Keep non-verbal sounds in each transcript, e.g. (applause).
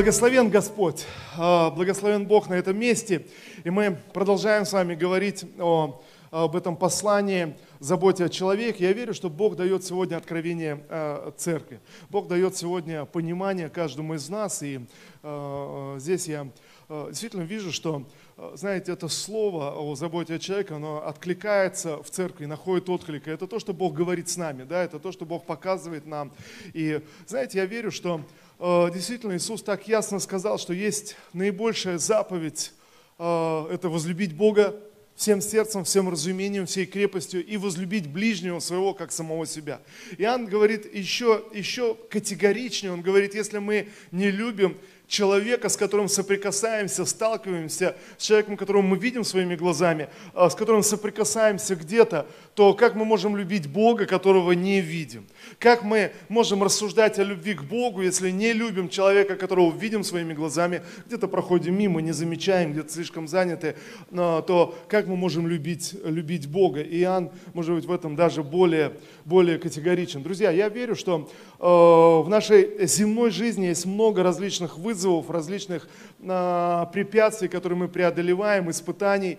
Благословен Господь, а, благословен Бог на этом месте. И мы продолжаем с вами говорить о, об этом послании, заботе о человеке. Я верю, что Бог дает сегодня откровение а, церкви. Бог дает сегодня понимание каждому из нас. И а, здесь я действительно вижу, что, знаете, это слово о заботе о человеке, оно откликается в церкви, находит отклик. Это то, что Бог говорит с нами, да, это то, что Бог показывает нам. И, знаете, я верю, что действительно Иисус так ясно сказал, что есть наибольшая заповедь, э, это возлюбить Бога всем сердцем, всем разумением, всей крепостью и возлюбить ближнего своего, как самого себя. Иоанн говорит еще, еще категоричнее, он говорит, если мы не любим человека, с которым соприкасаемся, сталкиваемся, с человеком, которого мы видим своими глазами, а, с которым соприкасаемся где-то, то как мы можем любить Бога, которого не видим? Как мы можем рассуждать о любви к Богу, если не любим человека, которого видим своими глазами, где-то проходим мимо, не замечаем, где-то слишком заняты, то как мы можем любить, любить Бога? И Иоанн, может быть, в этом даже более, более категоричен. Друзья, я верю, что э, в нашей земной жизни есть много различных вызовов, различных а, препятствий, которые мы преодолеваем, испытаний,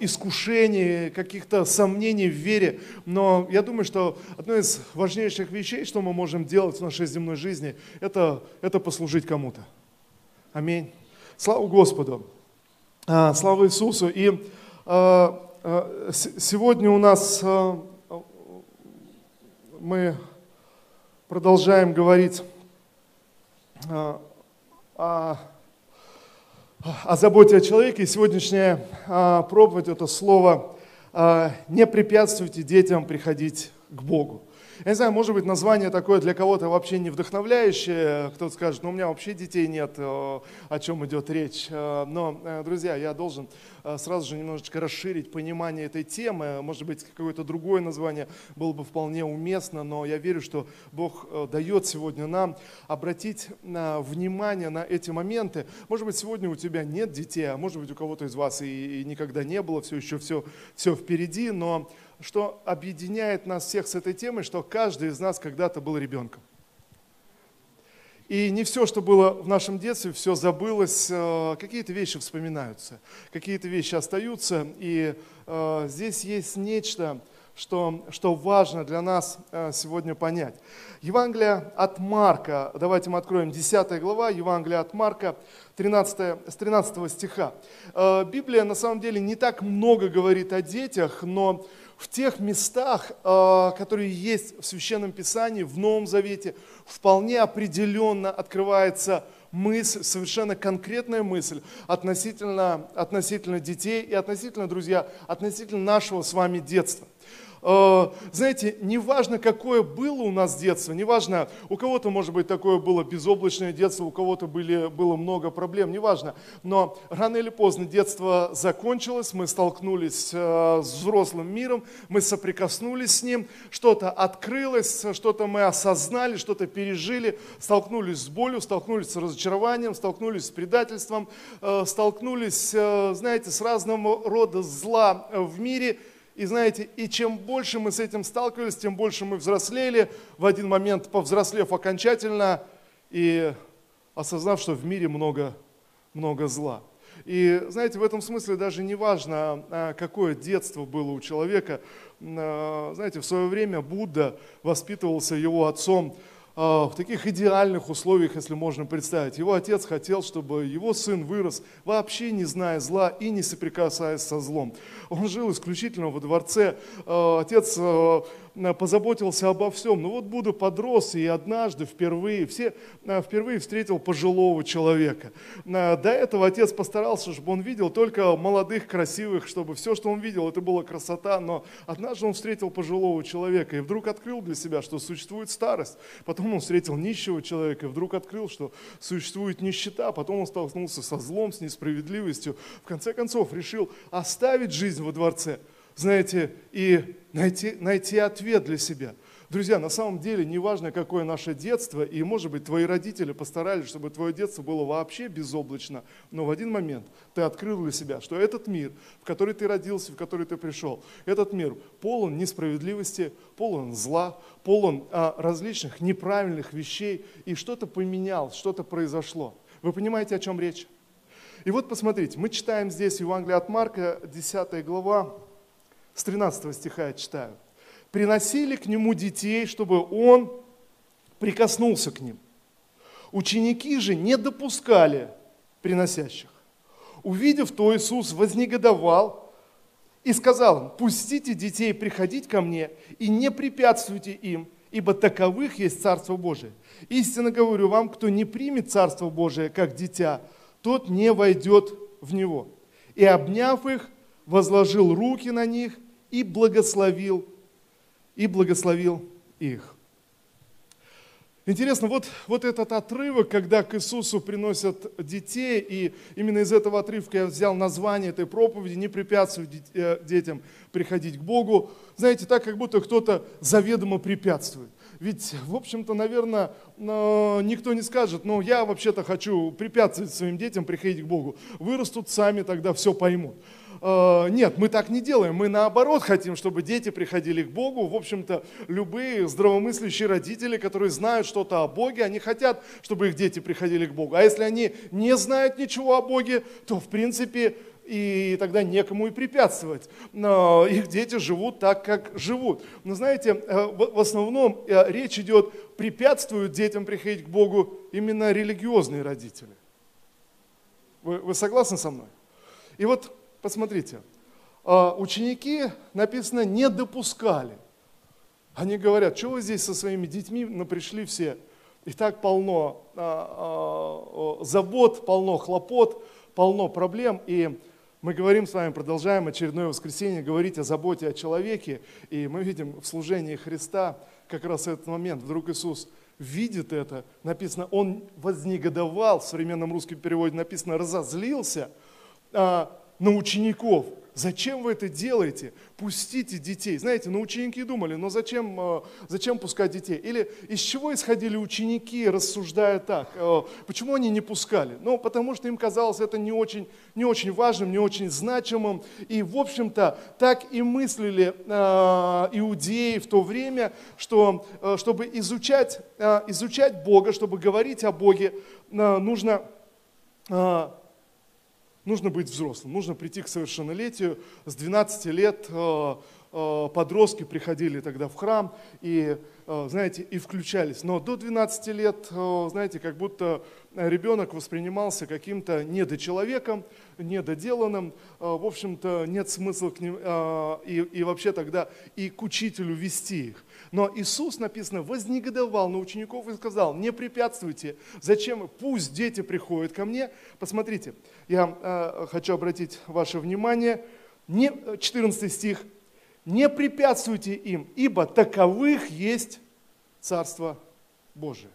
искушений, каких-то сомнений в вере. Но я думаю, что одно из важнейших вещей, что мы можем делать в нашей земной жизни, это, это послужить кому-то. Аминь. Слава Господу. А, слава Иисусу. И сегодня у нас мы продолжаем говорить о, о заботе о человеке. И сегодняшняя а, проповедь – это слово а, «не препятствуйте детям приходить к Богу». Я не знаю, может быть, название такое для кого-то вообще не вдохновляющее. Кто-то скажет, ну у меня вообще детей нет, о чем идет речь. Э, но, э, друзья, я должен э, сразу же немножечко расширить понимание этой темы. Может быть, какое-то другое название было бы вполне уместно, но я верю, что Бог дает сегодня нам обратить внимание на эти моменты. Может быть, сегодня у тебя нет детей, а может быть, у кого-то из вас и, и никогда не было, все еще все, все впереди, но что объединяет нас всех с этой темой, что каждый из нас когда-то был ребенком. И не все, что было в нашем детстве, все забылось, э, какие-то вещи вспоминаются, какие-то вещи остаются. И э, здесь есть нечто, что, что важно для нас э, сегодня понять. Евангелие от Марка, давайте мы откроем 10 глава, Евангелие от Марка, 13, с 13 стиха. Библия на самом деле не так много говорит о детях, но в тех местах, э, которые есть в Священном Писании, в Новом Завете, вполне определенно открывается мысль, совершенно конкретная мысль относительно, относительно детей и относительно, друзья, относительно нашего с вами детства. Э, знаете, неважно, какое было у нас детство, неважно, у кого-то, может быть, такое было безоблачное детство, у кого-то были, было много проблем, неважно, но рано или поздно детство закончилось, мы столкнулись э, с взрослым миром, мы соприкоснулись с ним, что-то открылось, что-то мы осознали, что-то пережили, столкнулись с болью, столкнулись с разочарованием, столкнулись с предательством, э, столкнулись, знаете, с разного рода зла в мире – и знаете, и чем больше мы с этим сталкивались, тем больше мы взрослели, в один момент повзрослев окончательно и осознав, что в мире много, много зла. И знаете, в этом смысле даже не важно, а, какое детство было у человека. А, знаете, в свое время Будда воспитывался его отцом в таких идеальных условиях, если можно представить. Его отец хотел, чтобы его сын вырос, вообще не зная зла и не соприкасаясь со злом. Он жил исключительно во дворце. А, отец а, позаботился обо всем. Но вот Будда подрос и однажды впервые, все, впервые встретил пожилого человека. До этого отец постарался, чтобы он видел только молодых, красивых, чтобы все, что он видел, это была красота. Но однажды он встретил пожилого человека и вдруг открыл для себя, что существует старость. Потом он встретил нищего человека и вдруг открыл, что существует нищета. Потом он столкнулся со злом, с несправедливостью. В конце концов решил оставить жизнь во дворце, знаете, и найти, найти ответ для себя. Друзья, на самом деле, неважно, какое наше детство, и, может быть, твои родители постарались, чтобы твое детство было вообще безоблачно, но в один момент ты открыл для себя, что этот мир, в который ты родился, в который ты пришел, этот мир полон несправедливости, полон зла, полон а, различных неправильных вещей, и что-то поменялось, что-то произошло. Вы понимаете, о чем речь? И вот посмотрите, мы читаем здесь Евангелие от Марка, 10 глава, с 13 стиха я читаю приносили к нему детей, чтобы он прикоснулся к ним. Ученики же не допускали приносящих. Увидев то, Иисус вознегодовал и сказал им, пустите детей приходить ко мне и не препятствуйте им, ибо таковых есть Царство Божие. Истинно говорю вам, кто не примет Царство Божие как дитя, тот не войдет в него. И обняв их, возложил руки на них и благословил и благословил их. Интересно, вот, вот этот отрывок, когда к Иисусу приносят детей, и именно из этого отрывка я взял название этой проповеди «Не препятствуй э, детям приходить к Богу». Знаете, так как будто кто-то заведомо препятствует. Ведь, в общем-то, наверное, никто не скажет, ну, я вообще-то хочу препятствовать своим детям приходить к Богу. Вырастут сами, тогда все поймут. Э, нет, мы так не делаем. Мы наоборот хотим, чтобы дети приходили к Богу. В общем-то, любые здравомыслящие родители, которые знают что-то о Боге, они хотят, чтобы их дети приходили к Богу. А если они не знают ничего о Боге, то, в принципе, и тогда некому и препятствовать. Но их дети живут так, как живут. Но знаете, э, в основном э, речь идет, препятствуют детям приходить к Богу именно религиозные родители. Вы, вы согласны со мной? И вот Посмотрите, а, ученики, написано, не допускали. Они говорят, что вы здесь со своими детьми? Ну, пришли все, и так полно а, а, забот, полно хлопот, полно проблем, и мы говорим с вами, продолжаем очередное воскресенье говорить о заботе о человеке, и мы видим в служении Христа как раз этот момент. Вдруг Иисус видит это, написано, он вознегодовал, в современном русском переводе написано, разозлился, на учеников. Зачем вы это делаете? Пустите детей. Знаете, ну ученики думали, но зачем, э, зачем пускать детей? Или из чего исходили ученики, рассуждая так? Э, почему они не пускали? Ну, потому что им казалось это не очень, не очень важным, не очень значимым. И, в общем-то, так и мыслили э, иудеи в то время, что чтобы изучать, изучать Бога, чтобы говорить о Боге, нужно нужно быть взрослым, нужно прийти к совершеннолетию. С 12 лет э, подростки приходили тогда в храм и, э, знаете, и включались. Но до 12 лет, знаете, как будто ребенок воспринимался каким-то недочеловеком, недоделанным. В общем-то, нет смысла к ним, и, и вообще тогда и к учителю вести их. Но Иисус, написано, вознегодовал на учеников и сказал, не препятствуйте, зачем, пусть дети приходят ко мне. Посмотрите, я э, хочу обратить ваше внимание, не, 14 стих, не препятствуйте им, ибо таковых есть Царство Божие.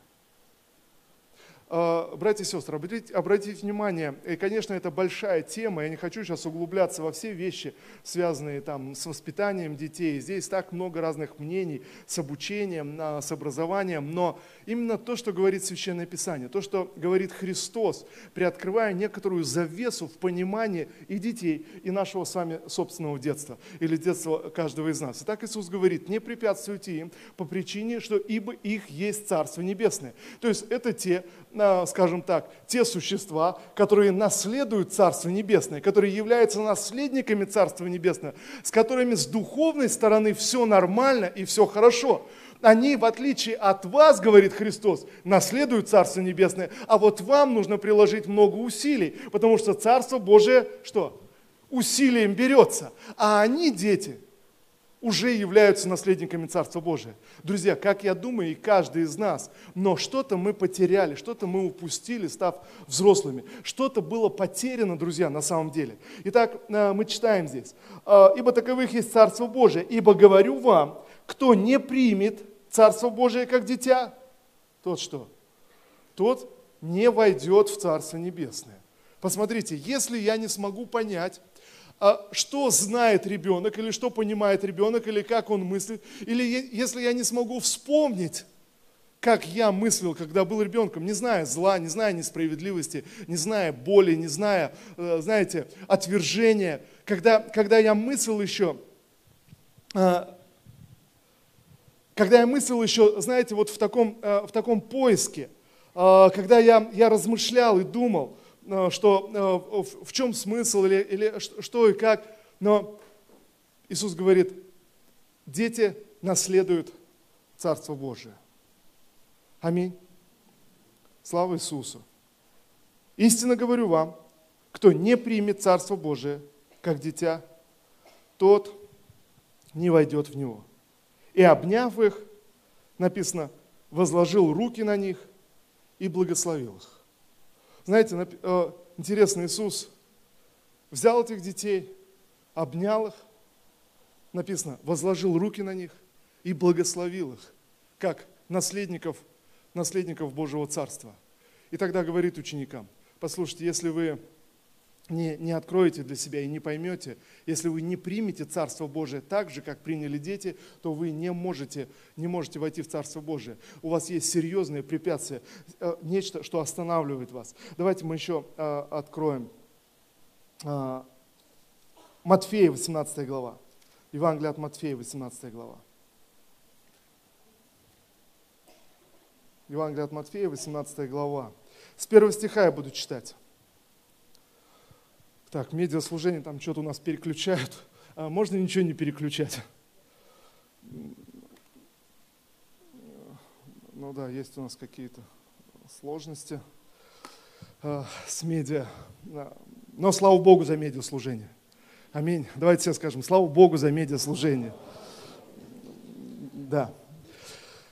А, братья и сестры, обратите, обратите внимание, и, конечно, это большая тема, я не хочу сейчас углубляться во все вещи, связанные там, с воспитанием детей. Здесь так много разных мнений, с обучением, а, с образованием, но именно то, что говорит Священное Писание, то, что говорит Христос, приоткрывая некоторую завесу в понимании и детей, и нашего с вами собственного детства, или детства каждого из нас. И так Иисус говорит, не препятствуйте им по причине, что ибо их есть Царство Небесное. То есть это те, скажем так, те существа, которые наследуют Царство Небесное, которые являются наследниками Царства Небесного, с которыми с духовной стороны все нормально и все хорошо. Они, в отличие от вас, говорит Христос, наследуют Царство Небесное, а вот вам нужно приложить много усилий, потому что Царство Божие, что? Усилием берется. А они, дети, уже являются наследниками Царства Божия. Друзья, как я думаю, и каждый из нас, но что-то мы потеряли, что-то мы упустили, став взрослыми. Что-то было потеряно, друзья, на самом деле. Итак, э, мы читаем здесь. «Э, «Ибо таковых есть Царство Божие, ибо говорю вам, кто не примет Царство Божие как дитя, тот что? Тот не войдет в Царство Небесное. Посмотрите, если я не смогу понять, а что знает ребенок, или что понимает ребенок, или как он мыслит, или если я не смогу вспомнить, как я мыслил, когда был ребенком, не зная зла, не зная несправедливости, не зная боли, не зная, э, знаете, отвержения, когда, когда я мыслил еще, э, когда я мыслил еще, знаете, вот в таком, э, в таком поиске, когда я, я размышлял и думал, что в чем смысл или, или что и как, но Иисус говорит, дети наследуют Царство Божие. Аминь. Слава Иисусу. Истинно говорю вам, кто не примет Царство Божие, как дитя, тот не войдет в него. И обняв их, написано, возложил руки на них и благословил их. Знаете, э, интересно, Иисус взял этих детей, обнял их, написано, возложил руки на них и благословил их, как наследников наследников Божьего Царства. И тогда говорит ученикам, послушайте, если вы не, не откроете для себя и не поймете, если вы не примете Царство Божие так же, как приняли дети, то вы не можете, не можете войти в Царство Божие. У вас есть серьезные препятствия, э, нечто, что останавливает вас. Давайте мы еще э, откроем э, Матфея, 18 глава. Евангелие от Матфея, 18 глава. Евангелие от Матфея, 18 глава. С первого стиха я буду читать. Так, медиаслужение, там что-то у нас переключают. А можно ничего не переключать? Ну да, есть у нас какие-то сложности э, с медиа. Но слава Богу за медиаслужение. Аминь. Давайте все скажем, слава Богу за медиаслужение. Да.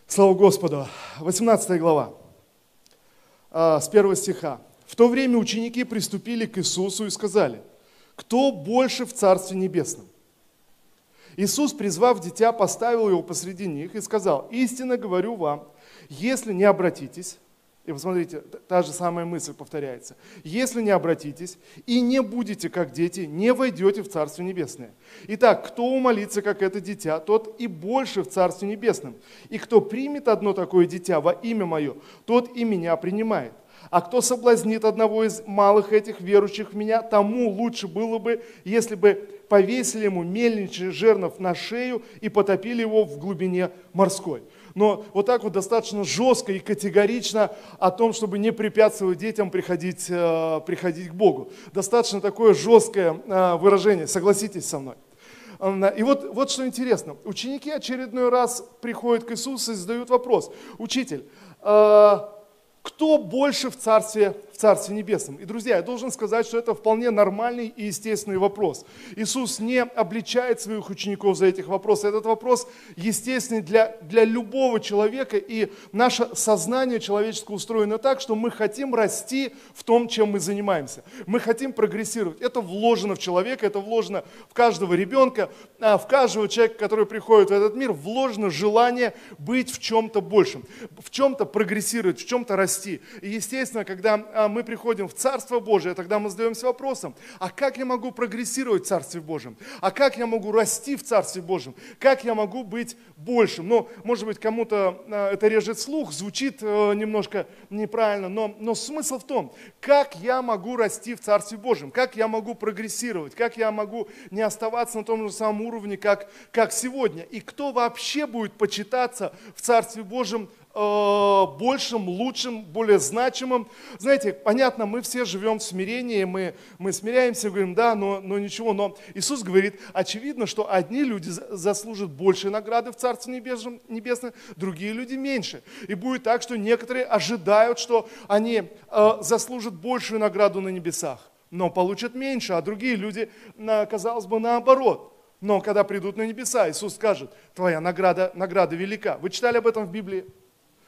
Слава Господу. 18 глава, а, с первого стиха. В то время ученики приступили к Иисусу и сказали, кто больше в Царстве Небесном? Иисус, призвав дитя, поставил его посреди них и сказал, истинно говорю вам, если не обратитесь, и посмотрите, та же самая мысль повторяется. Если не обратитесь и не будете как дети, не войдете в Царство Небесное. Итак, кто умолится, как это дитя, тот и больше в Царстве Небесном. И кто примет одно такое дитя во имя мое, тот и меня принимает. А кто соблазнит одного из малых этих верующих в меня, тому лучше было бы, если бы повесили ему мельничий жернов на шею и потопили его в глубине морской но вот так вот достаточно жестко и категорично о том, чтобы не препятствовать детям приходить, э, приходить к Богу. Достаточно такое жесткое э, выражение, согласитесь со мной. И вот, вот что интересно, ученики очередной раз приходят к Иисусу и задают вопрос, учитель, э, кто больше в Царстве, в Царстве Небесном? И, друзья, я должен сказать, что это вполне нормальный и естественный вопрос. Иисус не обличает своих учеников за этих вопросов. Этот вопрос естественный для, для любого человека, и наше сознание человеческое устроено так, что мы хотим расти в том, чем мы занимаемся. Мы хотим прогрессировать. Это вложено в человека, это вложено в каждого ребенка, а в каждого человека, который приходит в этот мир, вложено желание быть в чем-то большем, в чем-то прогрессировать, в чем-то расти расти. И естественно, когда а, мы приходим в Царство Божие, тогда мы задаемся вопросом, а как я могу прогрессировать в Царстве Божьем? А как я могу расти в Царстве Божьем? Как я могу быть большим? Ну, может быть, кому-то а, это режет слух, звучит э, немножко неправильно, но, но смысл в том, как я могу расти в Царстве Божьем, как я могу прогрессировать, как я могу не оставаться на том же самом уровне, как, как сегодня. И кто вообще будет почитаться в Царстве Божьем Э, большим, лучшим, более значимым. Знаете, понятно, мы все живем в смирении, мы, мы смиряемся, говорим, да, но, но ничего. Но Иисус говорит, очевидно, что одни люди заслужат больше награды в Царстве Небесном, Небесном другие люди меньше. И будет так, что некоторые ожидают, что они э, заслужат большую награду на небесах, но получат меньше, а другие люди, казалось бы, наоборот. Но когда придут на небеса, Иисус скажет, твоя награда, награда велика. Вы читали об этом в Библии?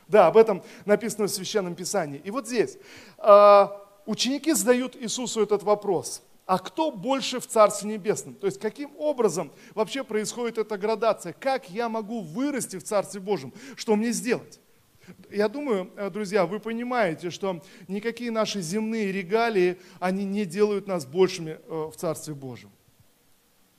Да, об этом написано в Священном Писании. И вот здесь э, ученики задают Иисусу этот вопрос. А кто больше в Царстве Небесном? То есть каким образом вообще происходит эта градация? Как я могу вырасти в Царстве Божьем? Что мне сделать? Я думаю, э, друзья, вы понимаете, что никакие наши земные регалии, они не делают нас большими э, в Царстве Божьем.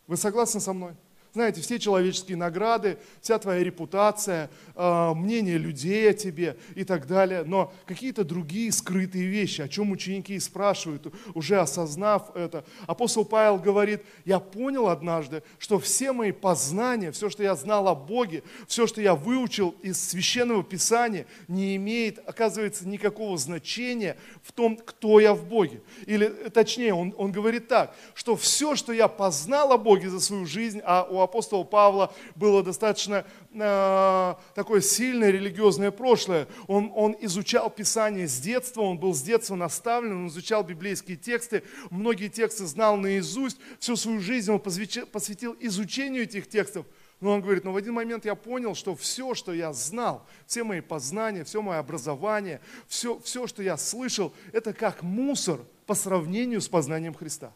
Вы согласны со мной? Знаете, все человеческие награды, вся твоя репутация, э, мнение людей о тебе и так далее, но какие-то другие скрытые вещи, о чем ученики и спрашивают, уже осознав это. Апостол Павел говорит, я понял однажды, что все мои познания, все, что я знал о Боге, все, что я выучил из Священного Писания, не имеет, оказывается, никакого значения в том, кто я в Боге. Или точнее, он, он говорит так, что все, что я познал о Боге за свою жизнь, а у апостола Павла было достаточно э, такое сильное религиозное прошлое. Он, он изучал Писание с детства, он был с детства наставлен, он изучал библейские тексты, многие тексты знал наизусть, всю свою жизнь он посвятил изучению этих текстов. Но он говорит, но в один момент я понял, что все, что я знал, все мои познания, все мое образование, все, все, что я слышал, это как мусор по сравнению с познанием Христа.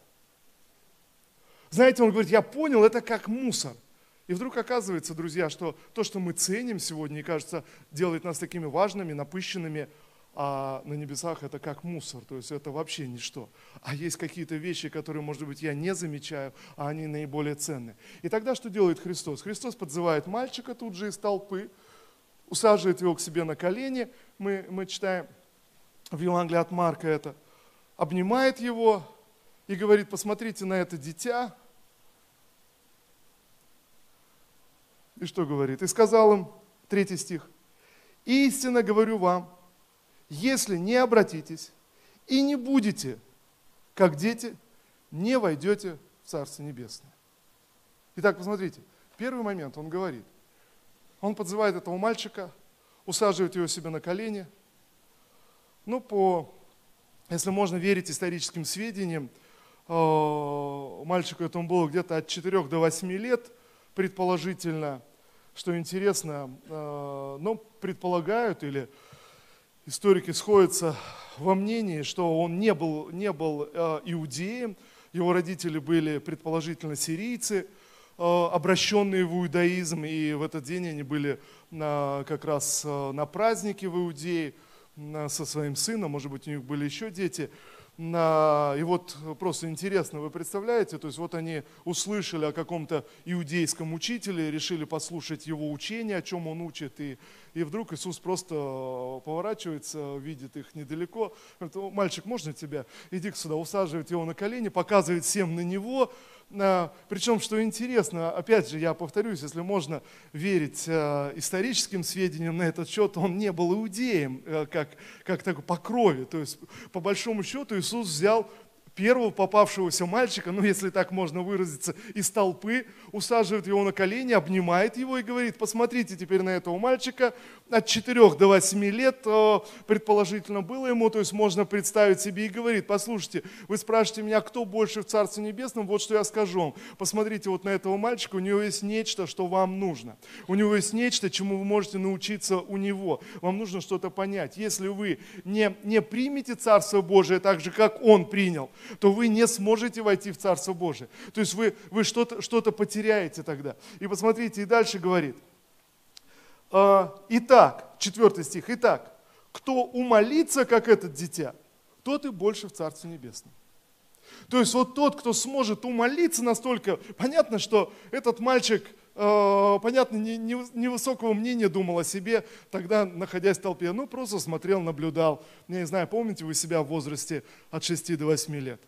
Знаете, он говорит, я понял, это как мусор. И вдруг оказывается, друзья, что то, что мы ценим сегодня, и кажется, делает нас такими важными, напыщенными, а на небесах это как мусор, то есть это вообще ничто. А есть какие-то вещи, которые, может быть, я не замечаю, а они наиболее ценные. И тогда что делает Христос? Христос подзывает мальчика тут же из толпы, усаживает его к себе на колени, мы, мы читаем в Евангелии от Марка это, обнимает его и говорит, посмотрите на это дитя, И что говорит? И сказал им, третий стих, истинно говорю вам, если не обратитесь и не будете, как дети, не войдете в Царство Небесное. Итак, посмотрите, первый момент он говорит. Он подзывает этого мальчика, усаживает его себе на колени. Ну, по, если можно верить историческим сведениям, э, мальчику этому было где-то от 4 до 8 лет – предположительно, что интересно, э, ну, предполагают или историки сходятся во мнении, что он не был, не был э, иудеем, его родители были предположительно сирийцы, э, обращенные в иудаизм, и в этот день они были как раз на празднике в Иудее со своим сыном, может быть, у них были еще дети – и вот просто интересно, вы представляете, то есть вот они услышали о каком-то иудейском учителе, решили послушать его учение, о чем он учит, и, и вдруг Иисус просто поворачивается, видит их недалеко, говорит, мальчик, можно тебя? Иди сюда, усаживает его на колени, показывает всем на него, причем, что интересно, опять же, я повторюсь, если можно верить э, историческим сведениям на этот счет, он не был иудеем, э, как, как такой по крови. То есть, по большому счету, Иисус взял первого попавшегося мальчика, ну если так можно выразиться, из толпы, усаживает его на колени, обнимает его и говорит, посмотрите теперь на этого мальчика, от 4 до 8 лет э, предположительно было ему, то есть можно представить себе и говорит, послушайте, вы спрашиваете меня, кто больше в Царстве Небесном, вот что я скажу вам, посмотрите вот на этого мальчика, у него есть нечто, что вам нужно, у него есть нечто, чему вы можете научиться у него, вам нужно что-то понять, если вы не, не примете Царство Божие так же, как он принял, то вы не сможете войти в Царство Божие. То есть вы, вы что-то что потеряете тогда. И посмотрите, и дальше говорит. «А, итак, четвертый стих. Итак, кто умолится, как этот дитя, тот и больше в Царстве Небесном. То есть вот тот, кто сможет умолиться настолько, понятно, что этот мальчик, понятно, невысокого не, не мнения думал о себе, тогда, находясь в толпе, ну просто смотрел, наблюдал. Я не знаю, помните вы себя в возрасте от 6 до 8 лет?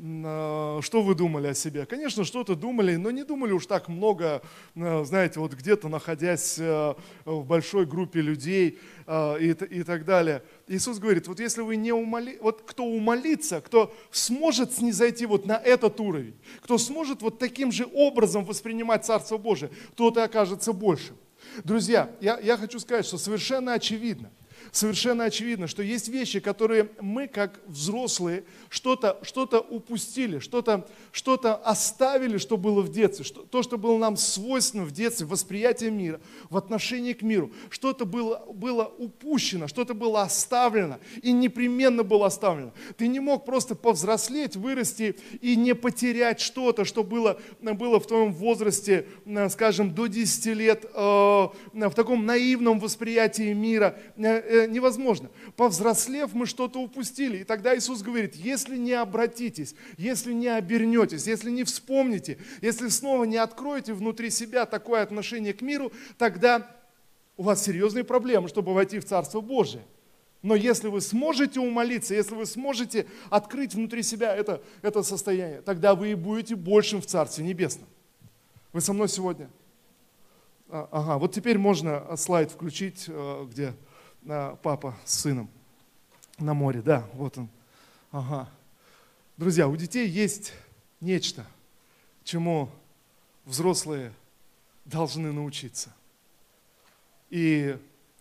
А, что вы думали о себе? Конечно, что-то думали, но не думали уж так много, а, знаете, вот где-то находясь а, в большой группе людей и, и так далее. Иисус говорит, вот если вы не умоли, вот кто умолится, кто сможет снизойти вот на этот уровень, кто сможет вот таким же образом воспринимать Царство Божие, тот и окажется большим. Друзья, я, я хочу сказать, что совершенно очевидно, совершенно очевидно, что есть вещи, которые мы, как взрослые, что-то что упустили, что-то что оставили, что было в детстве, что, то, что было нам свойственно в детстве, восприятие мира, в отношении к миру, что-то было, было упущено, что-то было оставлено и непременно было оставлено. Ты не мог просто повзрослеть, вырасти и не потерять что-то, что было, было в твоем возрасте, скажем, до 10 лет, э, в таком наивном восприятии мира, э, э, невозможно. Повзрослев, мы что-то упустили. И тогда Иисус говорит, если не обратитесь, если не обернетесь, если не вспомните, если снова не откроете внутри себя такое отношение к миру, тогда у вас серьезные проблемы, чтобы войти в Царство Божие. Но если вы сможете умолиться, если вы сможете открыть внутри себя это, это состояние, тогда вы и будете большим в Царстве Небесном. Вы со мной сегодня? А, ага, вот теперь можно слайд включить, э, где э, папа с сыном на море. Да, вот он. Ага. Друзья, у детей есть нечто, чему взрослые должны научиться. И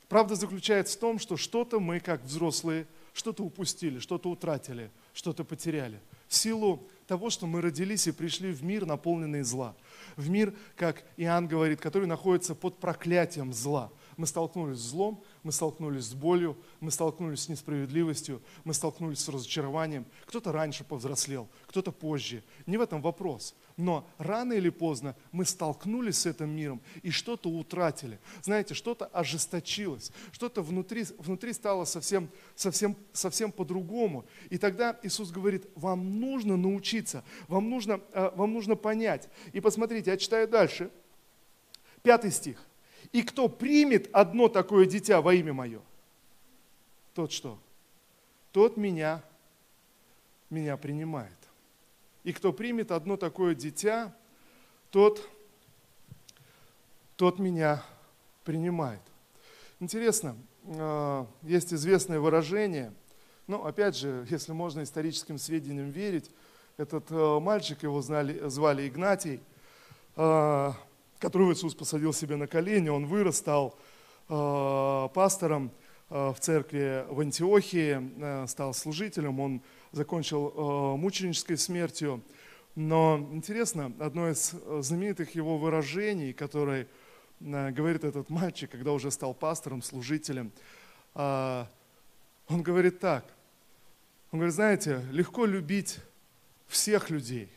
Правда заключается в том, что что-то мы, как взрослые, что-то упустили, что-то утратили, что-то потеряли. В силу того, что мы родились и пришли в мир, наполненный зла. В мир, как Иоанн говорит, который находится под проклятием зла. Мы столкнулись с злом, мы столкнулись с болью, мы столкнулись с несправедливостью, мы столкнулись с разочарованием. Кто-то раньше повзрослел, кто-то позже. Не в этом вопрос. Но рано или поздно мы столкнулись с этим миром и что-то утратили. Знаете, что-то ожесточилось, что-то внутри, внутри стало совсем, совсем, совсем по-другому. И тогда Иисус говорит, вам нужно научиться, вам нужно, э, вам нужно понять. И посмотрите, я читаю дальше. Пятый стих. И кто примет одно такое дитя во имя мое, тот что? Тот меня, меня принимает. И кто примет одно такое дитя, тот, тот меня принимает. Интересно, э, есть известное выражение, ну, опять же, (laughs) если можно историческим сведениям верить, этот э, мальчик, его знали, звали Игнатий, э, которого Иисус посадил себе на колени, он вырос, стал э, пастором э, в церкви в Антиохии, э, стал служителем, он закончил мученической смертью. Но интересно, одно из знаменитых его выражений, которое говорит этот мальчик, когда уже стал пастором, служителем, он говорит так, он говорит, знаете, легко любить всех людей,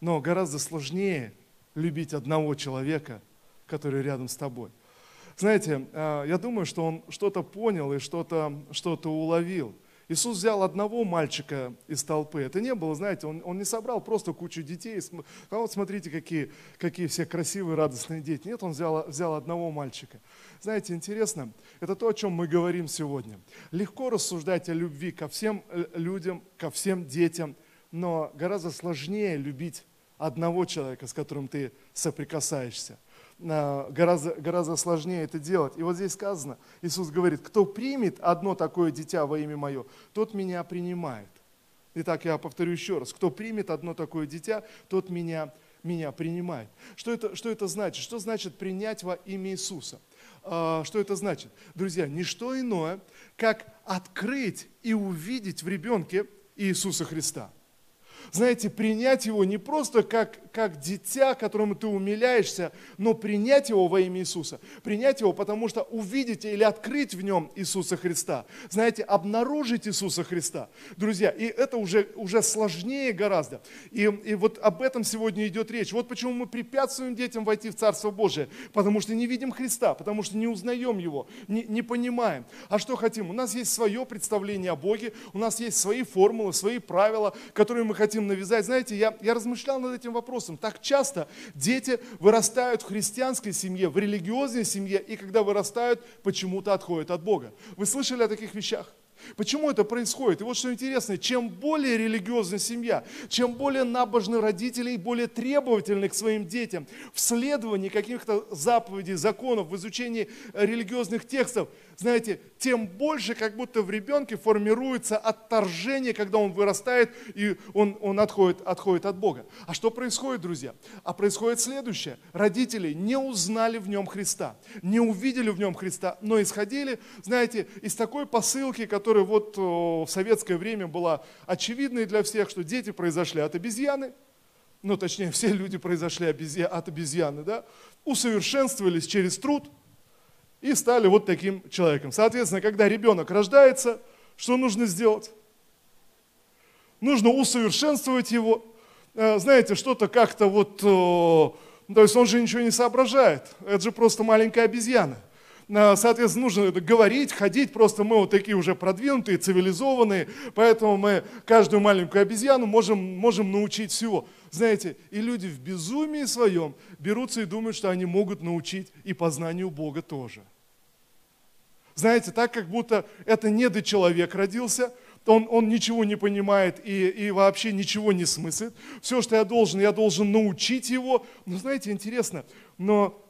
но гораздо сложнее любить одного человека, который рядом с тобой. Знаете, э, я думаю, что он что-то понял и что-то что уловил. Иисус взял одного мальчика из толпы. Это не было, знаете, он, он не собрал просто кучу детей. А вот смотрите, какие, какие все красивые, радостные дети. Нет, он взял, взял одного мальчика. Знаете, интересно, это то, о чем мы говорим сегодня. Легко рассуждать о любви ко всем э, людям, ко всем детям, но гораздо сложнее любить одного человека, с которым ты соприкасаешься. А, гораздо, гораздо сложнее это делать. И вот здесь сказано, Иисус говорит, кто примет одно такое дитя во имя мое, тот меня принимает. Итак, я повторю еще раз, кто примет одно такое дитя, тот меня, меня принимает. Что это, что это значит? Что значит принять во имя Иисуса? А, что это значит? Друзья, не что иное, как открыть и увидеть в ребенке Иисуса Христа – знаете, принять его не просто как, как дитя, которому ты умиляешься, но принять его во имя Иисуса. Принять его, потому что увидеть или открыть в нем Иисуса Христа. Знаете, обнаружить Иисуса Христа. Друзья, и это уже, уже сложнее гораздо. И, и вот об этом сегодня идет речь. Вот почему мы препятствуем детям войти в Царство Божие. Потому что не видим Христа, потому что не узнаем Его, не, не понимаем. А что хотим? У нас есть свое представление о Боге, у нас есть свои формулы, свои правила, которые мы хотим хотим навязать. Знаете, я, я размышлял над этим вопросом. Так часто дети вырастают в христианской семье, в религиозной семье, и когда вырастают, почему-то отходят от Бога. Вы слышали о таких вещах? Почему это происходит? И вот что интересно, чем более религиозная семья, чем более набожны родители и более требовательны к своим детям в следовании каких-то заповедей, законов, в изучении религиозных текстов, знаете, тем больше как будто в ребенке формируется отторжение, когда он вырастает и он, он отходит, отходит от Бога. А что происходит, друзья? А происходит следующее. Родители не узнали в нем Христа, не увидели в нем Христа, но исходили, знаете, из такой посылки, которая вот в советское время была очевидной для всех, что дети произошли от обезьяны, ну точнее (laughs) все люди произошли от обезьяны, да, усовершенствовались через труд – и стали вот таким человеком. Соответственно, когда ребенок рождается, что нужно сделать? Нужно усовершенствовать его. Э, знаете, что-то как-то вот... Э, то есть он же ничего не соображает. Это же просто маленькая обезьяна. А, соответственно, нужно это говорить, ходить, просто мы вот такие уже продвинутые, цивилизованные, поэтому мы каждую маленькую обезьяну можем, можем научить всего. Знаете, и люди в безумии своем берутся и думают, что они могут научить и познанию Бога тоже. Знаете, так как будто это недочеловек родился, он, он ничего не понимает и, и вообще ничего не смыслит. Все, что я должен, я должен научить его. Но знаете, интересно, но,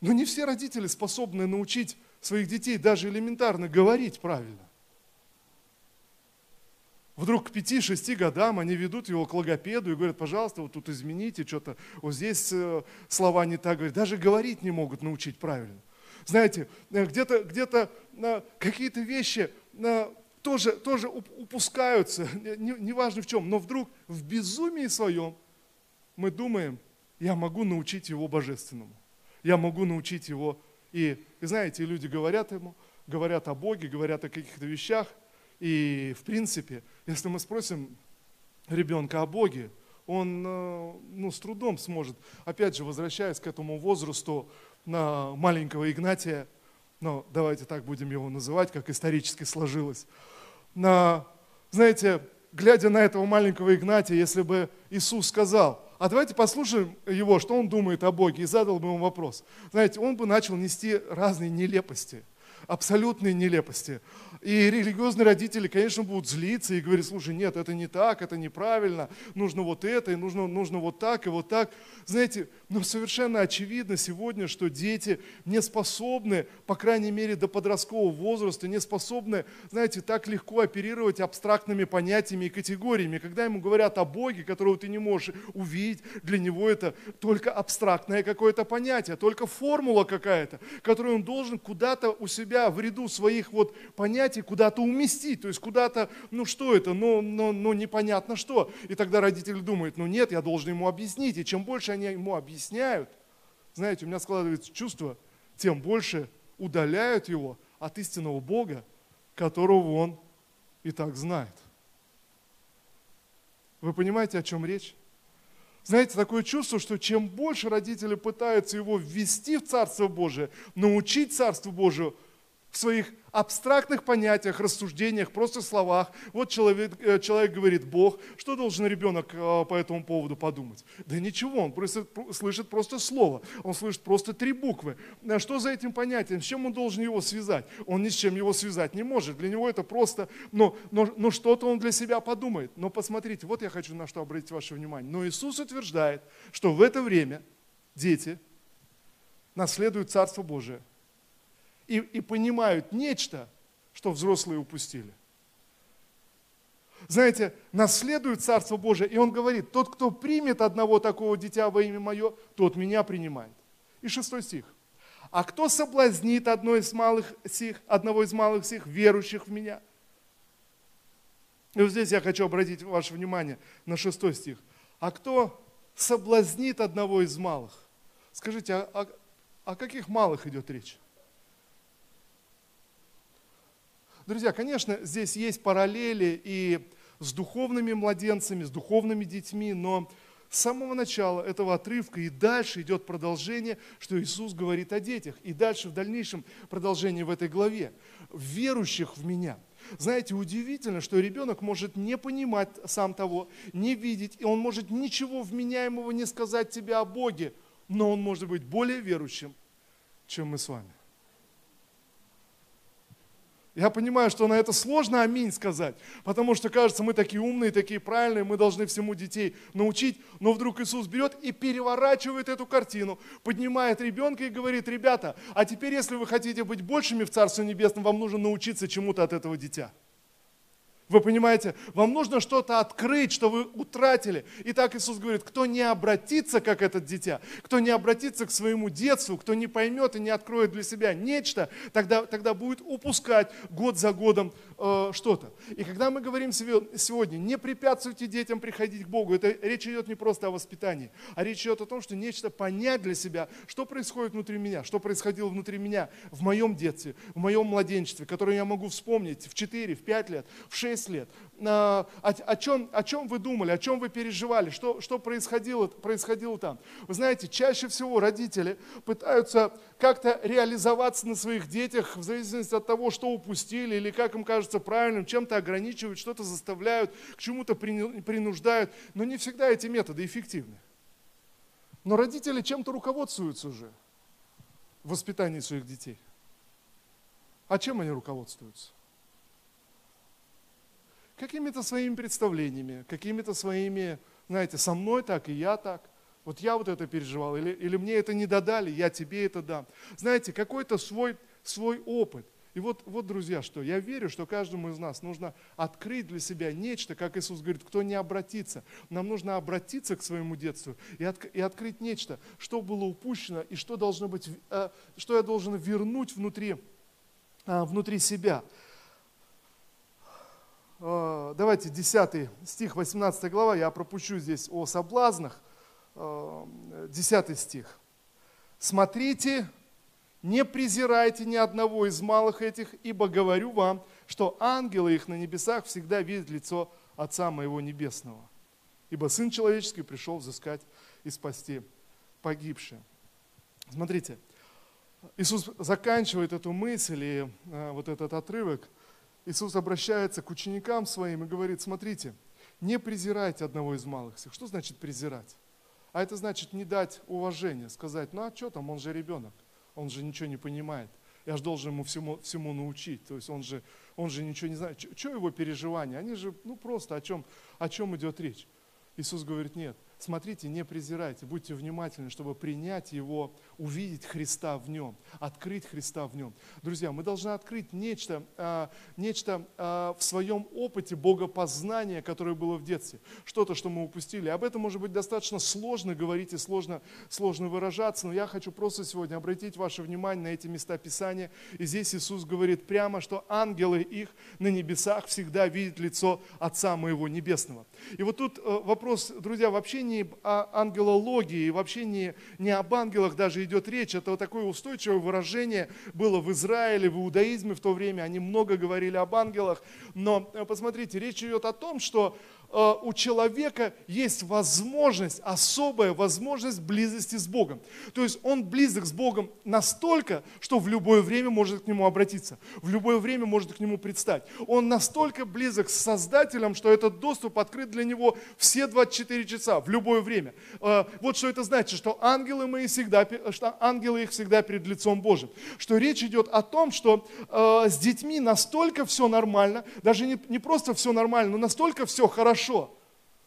но не все родители способны научить своих детей даже элементарно говорить правильно. Вдруг к 5-6 годам они ведут его к логопеду и говорят, пожалуйста, вот тут измените, что-то вот здесь э, слова не так говорят. Даже говорить не могут научить правильно. Знаете, э, где-то где э, какие-то вещи тоже, тоже упускаются, (laughs) неважно не в чем, но вдруг в безумии своем мы думаем, я могу научить его божественному, я могу научить его. И, и знаете, люди говорят ему, говорят о Боге, говорят о каких-то вещах, и в принципе, если мы спросим ребенка о Боге, он э, ну, с трудом сможет, опять же, возвращаясь к этому возрасту на маленького Игнатия, но давайте так будем его называть, как исторически сложилось. На, знаете, глядя на этого маленького Игнатия, если бы Иисус сказал, а давайте послушаем его, что он думает о Боге, и задал бы ему вопрос. Знаете, он бы начал нести разные нелепости – абсолютные нелепости. И религиозные родители, конечно, будут злиться и говорить, слушай, нет, это не так, это неправильно, нужно вот это, и нужно, нужно вот так, и вот так. Знаете, но совершенно очевидно сегодня, что дети не способны, по крайней мере, до подросткового возраста, не способны, знаете, так легко оперировать абстрактными понятиями и категориями. Когда ему говорят о Боге, которого ты не можешь увидеть, для него это только абстрактное какое-то понятие, только формула какая-то, которую он должен куда-то у себя в ряду своих вот понятий куда-то уместить, то есть куда-то, ну что это, ну, ну, ну непонятно что. И тогда родитель думает, ну нет, я должен ему объяснить, и чем больше они ему объясняют, знаете, у меня складывается чувство, тем больше удаляют его от истинного Бога, которого он и так знает. Вы понимаете, о чем речь? Знаете, такое чувство, что чем больше родители пытаются его ввести в Царство Божие, научить Царству Божию, в своих абстрактных понятиях, рассуждениях, просто словах. Вот человек, э, человек говорит Бог, что должен ребенок э, по этому поводу подумать? Да ничего, он просто, слышит просто слово, он слышит просто три буквы. А что за этим понятием, с чем он должен его связать? Он ни с чем его связать не может, для него это просто, но, но, но что-то он для себя подумает. Но посмотрите, вот я хочу на что обратить ваше внимание. Но Иисус утверждает, что в это время дети наследуют Царство Божие – и, и понимают нечто, что взрослые упустили. Знаете, наследует Царство Божие, и он говорит, тот, кто примет одного такого дитя во имя мое, тот меня принимает. И шестой стих. А кто соблазнит одно из малых сих, одного из малых сих, верующих в меня? И вот здесь я хочу обратить ваше внимание на шестой стих. А кто соблазнит одного из малых? Скажите, о, о, о каких малых идет речь? Друзья, конечно, здесь есть параллели и с духовными младенцами, с духовными детьми, но с самого начала этого отрывка и дальше идет продолжение, что Иисус говорит о детях. И дальше в дальнейшем продолжении в этой главе. Верующих в Меня. Знаете, удивительно, что ребенок может не понимать сам того, не видеть, и он может ничего вменяемого не сказать тебе о Боге, но он может быть более верующим, чем мы с вами. Я понимаю, что на это сложно аминь сказать, потому что кажется, мы такие умные, такие правильные, мы должны всему детей научить, но вдруг Иисус берет и переворачивает эту картину, поднимает ребенка и говорит, ребята, а теперь, если вы хотите быть большими в Царстве Небесном, вам нужно научиться чему-то от этого дитя. Вы понимаете, вам нужно что-то открыть, что вы утратили. И так Иисус говорит, кто не обратится, как этот дитя, кто не обратится к своему детству, кто не поймет и не откроет для себя нечто, тогда, тогда будет упускать год за годом э, что-то. И когда мы говорим сегодня, не препятствуйте детям приходить к Богу, это речь идет не просто о воспитании, а речь идет о том, что нечто понять для себя, что происходит внутри меня, что происходило внутри меня в моем детстве, в моем младенчестве, которое я могу вспомнить в 4, в 5 лет, в 6 10 лет. О, о, чем, о чем вы думали, о чем вы переживали, что, что происходило, происходило там. Вы знаете, чаще всего родители пытаются как-то реализоваться на своих детях в зависимости от того, что упустили или как им кажется правильным, чем-то ограничивают, что-то заставляют, к чему-то принуждают. Но не всегда эти методы эффективны. Но родители чем-то руководствуются уже в воспитании своих детей. А чем они руководствуются? Какими-то своими представлениями, какими-то своими, знаете, со мной так и я так. Вот я вот это переживал, или, или мне это не додали, я тебе это дам. Знаете, какой-то свой, свой опыт. И вот, вот, друзья, что я верю, что каждому из нас нужно открыть для себя нечто, как Иисус говорит, кто не обратится. Нам нужно обратиться к своему детству и, от, и открыть нечто, что было упущено и что должно быть, э, что я должен вернуть внутри а, внутри себя. А, давайте 10 стих, 18 глава, я пропущу здесь о соблазнах. 10 а, стих. «Смотрите, не презирайте ни одного из малых этих, ибо говорю вам, что ангелы их на небесах всегда видят лицо Отца моего Небесного. Ибо Сын Человеческий пришел взыскать и спасти погибшие». Смотрите, Иисус заканчивает эту мысль и а, вот этот отрывок. Иисус обращается к ученикам своим и говорит, смотрите, не презирайте одного из малых всех. Что значит презирать? А это значит не дать уважения, сказать, ну а что там, он же ребенок, он же ничего не понимает. Я же должен ему всему, всему научить. То есть он же, он же ничего не знает. Что его переживания? Они же, ну просто о чем, о чем идет речь? Иисус говорит, нет, смотрите, не презирайте, будьте внимательны, чтобы принять Его, увидеть Христа в Нем, открыть Христа в Нем. Друзья, мы должны открыть нечто, а, нечто а, в своем опыте богопознания, которое было в детстве. Что-то, что мы упустили. Об этом может быть достаточно сложно говорить и сложно, сложно выражаться, но я хочу просто сегодня обратить ваше внимание на эти места Писания. И здесь Иисус говорит прямо, что ангелы их на небесах всегда видят лицо Отца моего Небесного. И вот тут э, вопрос, друзья, вообще не о ангелологии, вообще не, не об ангелах даже идет речь. Это вот такое устойчивое выражение было в Израиле, в иудаизме в то время. Они много говорили об ангелах. Но э, посмотрите, речь идет о том, что у человека есть возможность, особая возможность близости с Богом. То есть он близок с Богом настолько, что в любое время может к нему обратиться, в любое время может к нему предстать. Он настолько близок с Создателем, что этот доступ открыт для него все 24 часа, в любое время. Э, вот что это значит, что ангелы, мои всегда, что ангелы их всегда перед лицом Божьим. Что речь идет о том, что э, с детьми настолько все нормально, даже не, не просто все нормально, но настолько все хорошо, хорошо,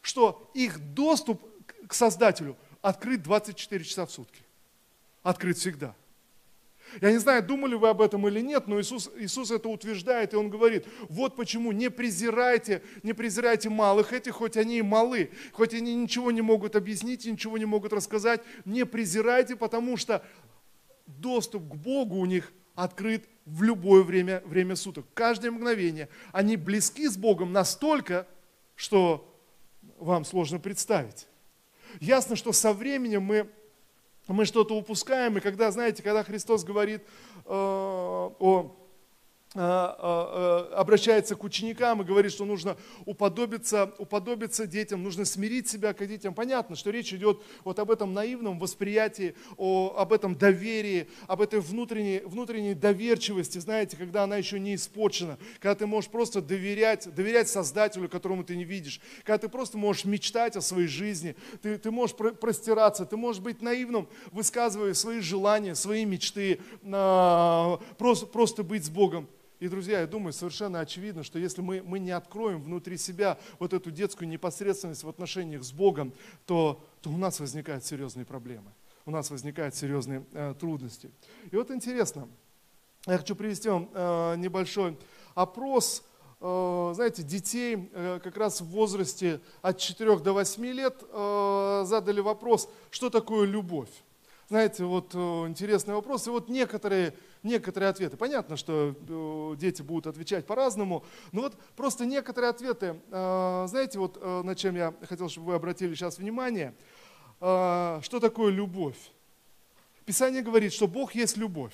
что их доступ к Создателю открыт 24 часа в сутки. Открыт всегда. Я не знаю, думали вы об этом или нет, но Иисус, Иисус это утверждает, и Он говорит, вот почему не презирайте, не презирайте малых этих, хоть они и малы, хоть они ничего не могут объяснить, ничего не могут рассказать, не презирайте, потому что доступ к Богу у них открыт в любое время, время суток, каждое мгновение. Они близки с Богом настолько, что вам сложно представить. Ясно, что со временем мы, мы что-то упускаем, и когда, знаете, когда Христос говорит э, о обращается к ученикам и говорит, что нужно уподобиться, уподобиться детям, нужно смирить себя к детям. Понятно, что речь идет вот об этом наивном восприятии, о, об этом доверии, об этой внутренней, внутренней доверчивости, знаете, когда она еще не испорчена, когда ты можешь просто доверять, доверять Создателю, которому ты не видишь, когда ты просто можешь мечтать о своей жизни, ты, ты можешь простираться, ты можешь быть наивным, высказывая свои желания, свои мечты, просто, просто быть с Богом. И, друзья, я думаю, совершенно очевидно, что если мы, мы не откроем внутри себя вот эту детскую непосредственность в отношениях с Богом, то, то у нас возникают серьезные проблемы, у нас возникают серьезные э, трудности. И вот интересно, я хочу привести вам э, небольшой опрос, э, знаете, детей э, как раз в возрасте от 4 до 8 лет э, задали вопрос, что такое любовь. Знаете, вот интересный вопрос. И вот некоторые, некоторые ответы. Понятно, что э, дети будут отвечать по-разному, но вот просто некоторые ответы. Э, знаете, вот на чем я хотел, чтобы вы обратили сейчас внимание. Что такое любовь? Писание говорит, что Бог есть любовь.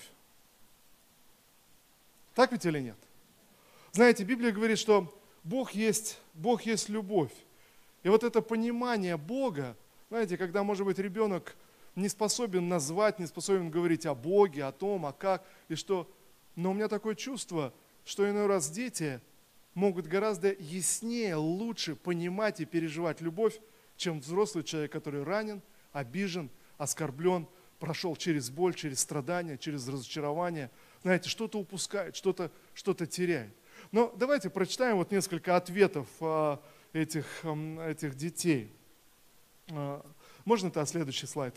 Так ведь или нет? Знаете, Библия говорит, что Бог есть, Бог есть любовь. И вот это понимание Бога, знаете, когда, может быть, ребенок не способен назвать, не способен говорить о Боге, о том, а как и что. Но у меня такое чувство, что иной раз дети могут гораздо яснее, лучше понимать и переживать любовь, чем взрослый человек, который ранен, обижен, оскорблен, прошел через боль, через страдания, через разочарование. Знаете, что-то упускает, что-то что теряет. Но давайте прочитаем вот несколько ответов а, этих, этих детей. А, можно это следующий слайд?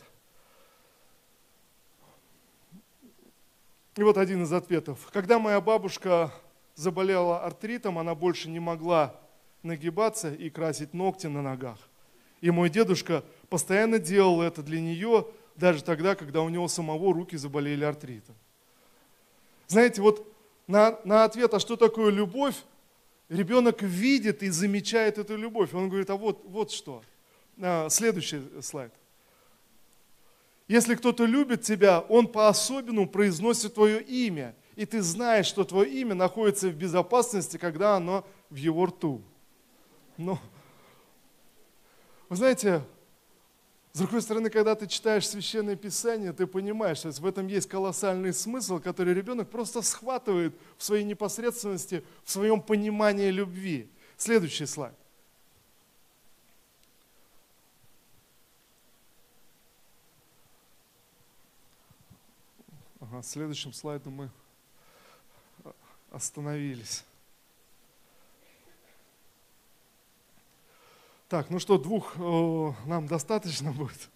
И вот один из ответов. Когда моя бабушка заболела артритом, она больше не могла нагибаться и красить ногти на ногах. И мой дедушка постоянно делал это для нее, даже тогда, когда у него самого руки заболели артритом. Знаете, вот на, на ответ, а что такое любовь, ребенок видит и замечает эту любовь. Он говорит, а вот, вот что. А, следующий слайд. Если кто-то любит тебя, он по-особенному произносит твое имя. И ты знаешь, что твое имя находится в безопасности, когда оно в его рту. Но, вы знаете, с другой стороны, когда ты читаешь Священное Писание, ты понимаешь, что в этом есть колоссальный смысл, который ребенок просто схватывает в своей непосредственности, в своем понимании любви. Следующий слайд. Следующим слайдом мы остановились. Так, ну что, двух э, нам достаточно будет?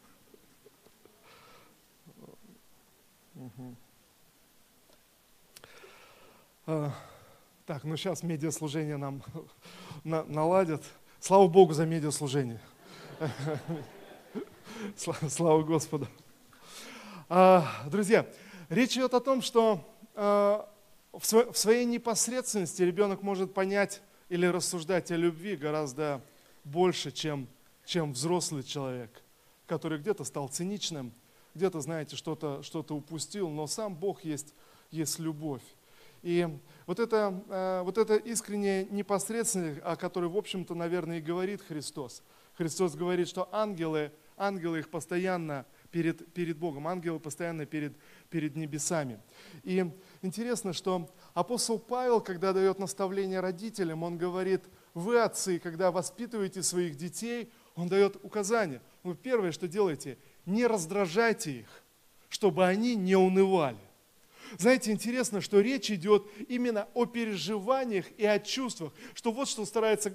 А, так, ну сейчас медиаслужение нам (laughs) на, наладят. Слава Богу за медиаслужение. (laughs) Слава Господу. А, друзья, речь идет о том, что а, в, своей непосредственности ребенок может понять или рассуждать о любви гораздо больше, чем, чем взрослый человек, который где-то стал циничным, где-то, знаете, что-то что упустил, но сам Бог есть, есть любовь. И вот это, э, вот это искренняя непосредственность, о которой, в общем-то, наверное, и говорит Христос. Христос говорит, что ангелы, ангелы их постоянно перед, перед Богом, ангелы постоянно перед, перед небесами. И интересно, что апостол Павел, когда дает наставление родителям, он говорит – вы, отцы, когда воспитываете своих детей, он дает указания. Вы первое, что делаете, не раздражайте их, чтобы они не унывали. Знаете, интересно, что речь идет именно о переживаниях и о чувствах, что вот что, старается,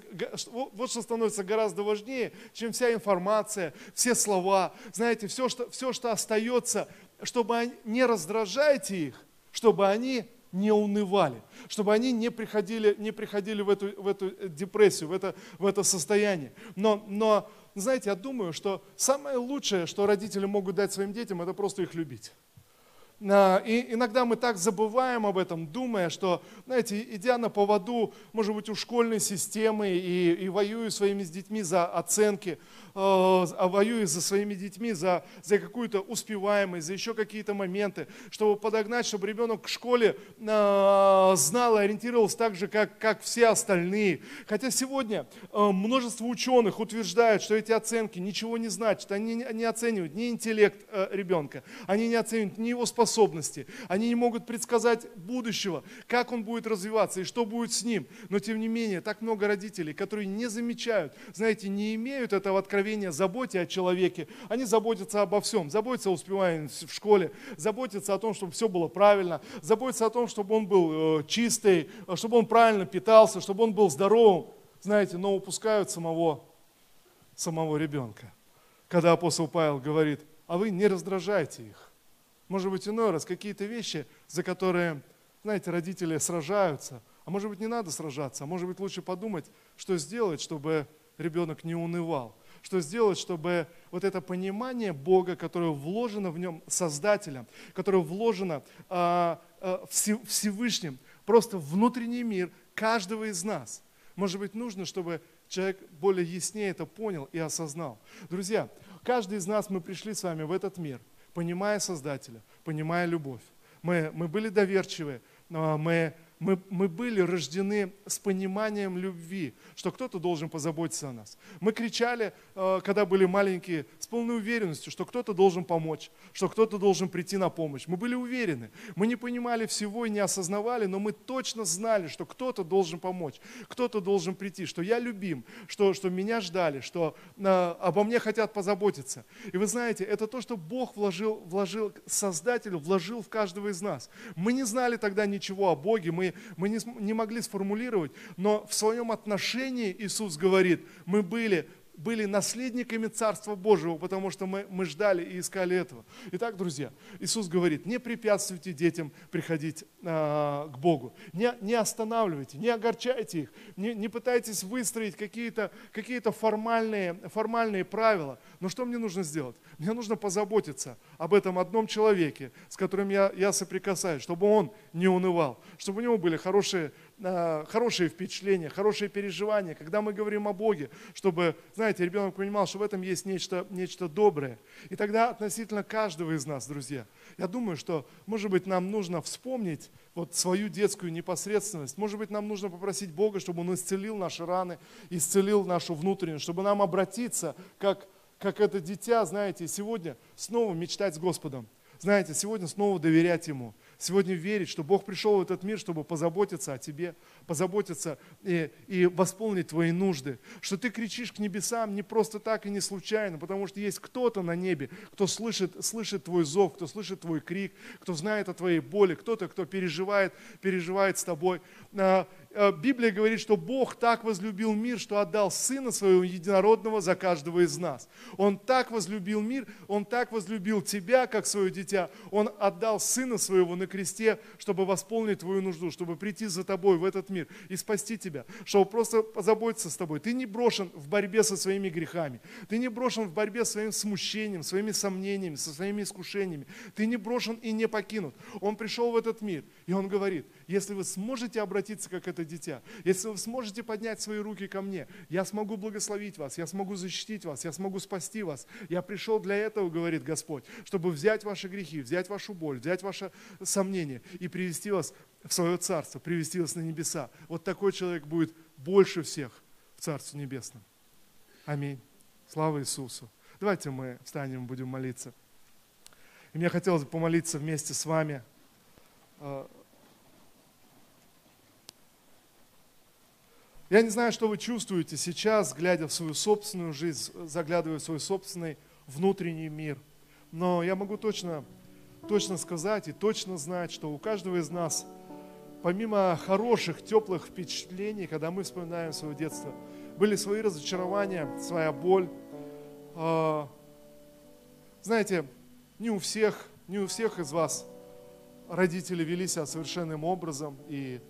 вот что становится гораздо важнее, чем вся информация, все слова. Знаете, все, что, все, что остается, чтобы они, не раздражайте их, чтобы они не унывали, чтобы они не приходили, не приходили в, эту, в эту депрессию, в это, в это состояние. Но, но, знаете, я думаю, что самое лучшее, что родители могут дать своим детям, это просто их любить. А, и иногда мы так забываем об этом, думая, что, знаете, идя на поводу, может быть, у школьной системы и, и воюя своими детьми за оценки, Э, а воюет за своими детьми, за, за какую-то успеваемость, за еще какие-то моменты, чтобы подогнать, чтобы ребенок в школе э, знал и ориентировался так же, как, как все остальные. Хотя сегодня множество ученых утверждают, что эти оценки ничего не значат, они не оценивают ни интеллект ребенка, они не оценивают ни его способности, они не могут предсказать будущего, как он будет развиваться и что будет с ним. Но тем не менее, так много родителей, которые не замечают, знаете, не имеют этого откровения, заботе о человеке. Они заботятся обо всем, заботятся о успеваемости в школе, заботятся о том, чтобы все было правильно, заботятся о том, чтобы он был э, чистый, чтобы он правильно питался, чтобы он был здоровым. Знаете, но упускают самого, самого ребенка. Когда апостол Павел говорит, а вы не раздражайте их. Может быть, иной раз какие-то вещи, за которые, знаете, родители сражаются, а может быть, не надо сражаться, а может быть, лучше подумать, что сделать, чтобы ребенок не унывал что сделать, чтобы вот это понимание Бога, которое вложено в нем Создателем, которое вложено э, э, Всевышним, просто внутренний мир каждого из нас. Может быть, нужно, чтобы человек более яснее это понял и осознал. Друзья, каждый из нас, мы пришли с вами в этот мир, понимая Создателя, понимая любовь. Мы, мы были доверчивы, мы мы, мы были рождены с пониманием любви, что кто-то должен позаботиться о нас. Мы кричали, э, когда были маленькие, с полной уверенностью, что кто-то должен помочь, что кто-то должен прийти на помощь. Мы были уверены. Мы не понимали всего и не осознавали, но мы точно знали, что кто-то должен помочь, кто-то должен прийти, что я любим, что, что меня ждали, что э, обо мне хотят позаботиться. И вы знаете, это то, что Бог вложил, вложил, Создатель вложил в каждого из нас. Мы не знали тогда ничего о Боге, мы мы не, не могли сформулировать, но в своем отношении Иисус говорит, мы были были наследниками Царства Божьего, потому что мы, мы ждали и искали этого. Итак, друзья, Иисус говорит, не препятствуйте детям приходить а, к Богу, не, не останавливайте, не огорчайте их, не, не пытайтесь выстроить какие-то какие формальные, формальные правила. Но что мне нужно сделать? Мне нужно позаботиться об этом одном человеке, с которым я, я соприкасаюсь, чтобы он не унывал, чтобы у него были хорошие Э, хорошие впечатления, хорошие переживания, когда мы говорим о Боге, чтобы, знаете, ребенок понимал, что в этом есть нечто, нечто доброе. И тогда относительно каждого из нас, друзья, я думаю, что, может быть, нам нужно вспомнить вот свою детскую непосредственность. Может быть, нам нужно попросить Бога, чтобы Он исцелил наши раны, исцелил нашу внутреннюю, чтобы нам обратиться, как, как это дитя, знаете, сегодня снова мечтать с Господом. Знаете, сегодня снова доверять Ему сегодня верить, что Бог пришел в этот мир, чтобы позаботиться о тебе, позаботиться и, и восполнить твои нужды. Что ты кричишь к небесам не просто так и не случайно, потому что есть кто-то на небе, кто слышит, слышит твой зов, кто слышит твой крик, кто знает о твоей боли, кто-то, кто переживает, переживает с тобой. Э, Библия говорит, что Бог так возлюбил мир, что отдал Сына Своего Единородного за каждого из нас. Он так возлюбил мир, Он так возлюбил тебя, как свое дитя. Он отдал Сына Своего на кресте, чтобы восполнить твою нужду, чтобы прийти за тобой в этот мир и спасти тебя, чтобы просто позаботиться с тобой. Ты не брошен в борьбе со своими грехами. Ты не брошен в борьбе с своим смущением, своими сомнениями, со своими искушениями. Ты не брошен и не покинут. Он пришел в этот мир, и Он говорит, если вы сможете обратиться, как это дитя, если вы сможете поднять свои руки ко мне, я смогу благословить вас, я смогу защитить вас, я смогу спасти вас. Я пришел для этого, говорит Господь, чтобы взять ваши грехи, взять вашу боль, взять ваше сомнение и привести вас в свое царство, привести вас на небеса. Вот такой человек будет больше всех в Царстве Небесном. Аминь. Слава Иисусу. Давайте мы встанем, будем молиться. И мне хотелось бы помолиться вместе с вами Я не знаю, что вы чувствуете сейчас, глядя в свою собственную жизнь, заглядывая в свой собственный внутренний мир. Но я могу точно, точно сказать и точно знать, что у каждого из нас, помимо хороших, теплых впечатлений, когда мы вспоминаем свое детство, были свои разочарования, своя боль. А, знаете, не у всех, не у всех из вас родители вели себя совершенным образом и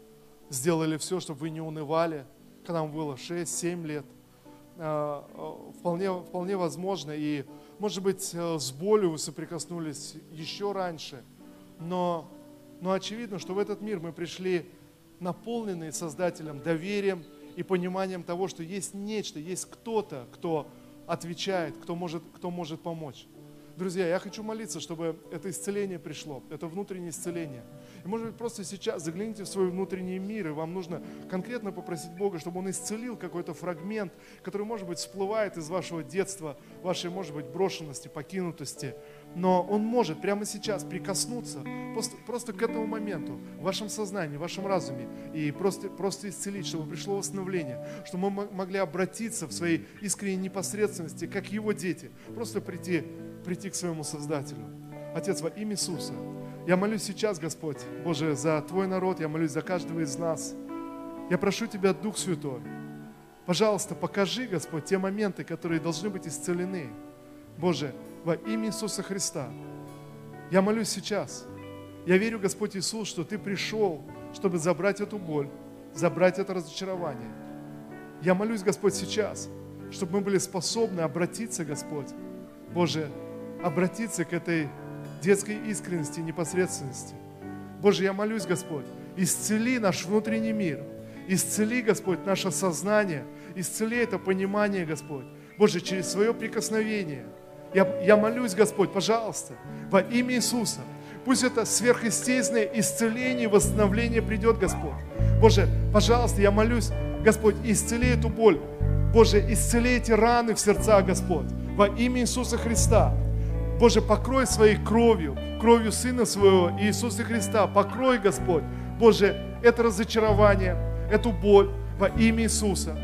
сделали все, чтобы вы не унывали – когда вам было 6-7 лет. А, а, вполне, вполне возможно. И, может быть, э, с болью вы соприкоснулись еще раньше. Но, но очевидно, что в этот мир мы пришли наполненные Создателем доверием и пониманием того, что есть нечто, есть кто-то, кто отвечает, кто может, кто может помочь. Друзья, я хочу молиться, чтобы это исцеление пришло, это внутреннее исцеление. И может быть просто сейчас загляните в свой внутренний мир, и вам нужно конкретно попросить Бога, чтобы Он исцелил какой-то фрагмент, который, может быть, всплывает из вашего детства, вашей, может быть, брошенности, покинутости. Но Он может прямо сейчас прикоснуться просто, просто к этому моменту, в вашем сознании, в вашем разуме, и просто, просто исцелить, чтобы пришло восстановление, чтобы мы могли обратиться в своей искренней непосредственности, как Его дети, просто прийти прийти к своему Создателю. Отец, во имя Иисуса, я молюсь сейчас, Господь, Боже, за Твой народ, я молюсь за каждого из нас. Я прошу Тебя, Дух Святой, пожалуйста, покажи, Господь, те моменты, которые должны быть исцелены. Боже, во имя Иисуса Христа, я молюсь сейчас. Я верю, Господь Иисус, что Ты пришел, чтобы забрать эту боль, забрать это разочарование. Я молюсь, Господь, сейчас, чтобы мы были способны обратиться, Господь, Боже, обратиться к этой детской искренности, непосредственности. Боже, я молюсь, Господь, исцели наш внутренний мир, исцели, Господь, наше сознание, исцели это понимание, Господь. Боже, через свое прикосновение. Я, я молюсь, Господь, пожалуйста, во имя Иисуса, Пусть это сверхъестественное исцеление, восстановление придет, Господь. Боже, пожалуйста, я молюсь, Господь, исцели эту боль. Боже, исцели эти раны в сердца, Господь, во имя Иисуса Христа. Боже, покрой своей кровью, кровью Сына Своего Иисуса Христа. Покрой, Господь, Боже, это разочарование, эту боль во имя Иисуса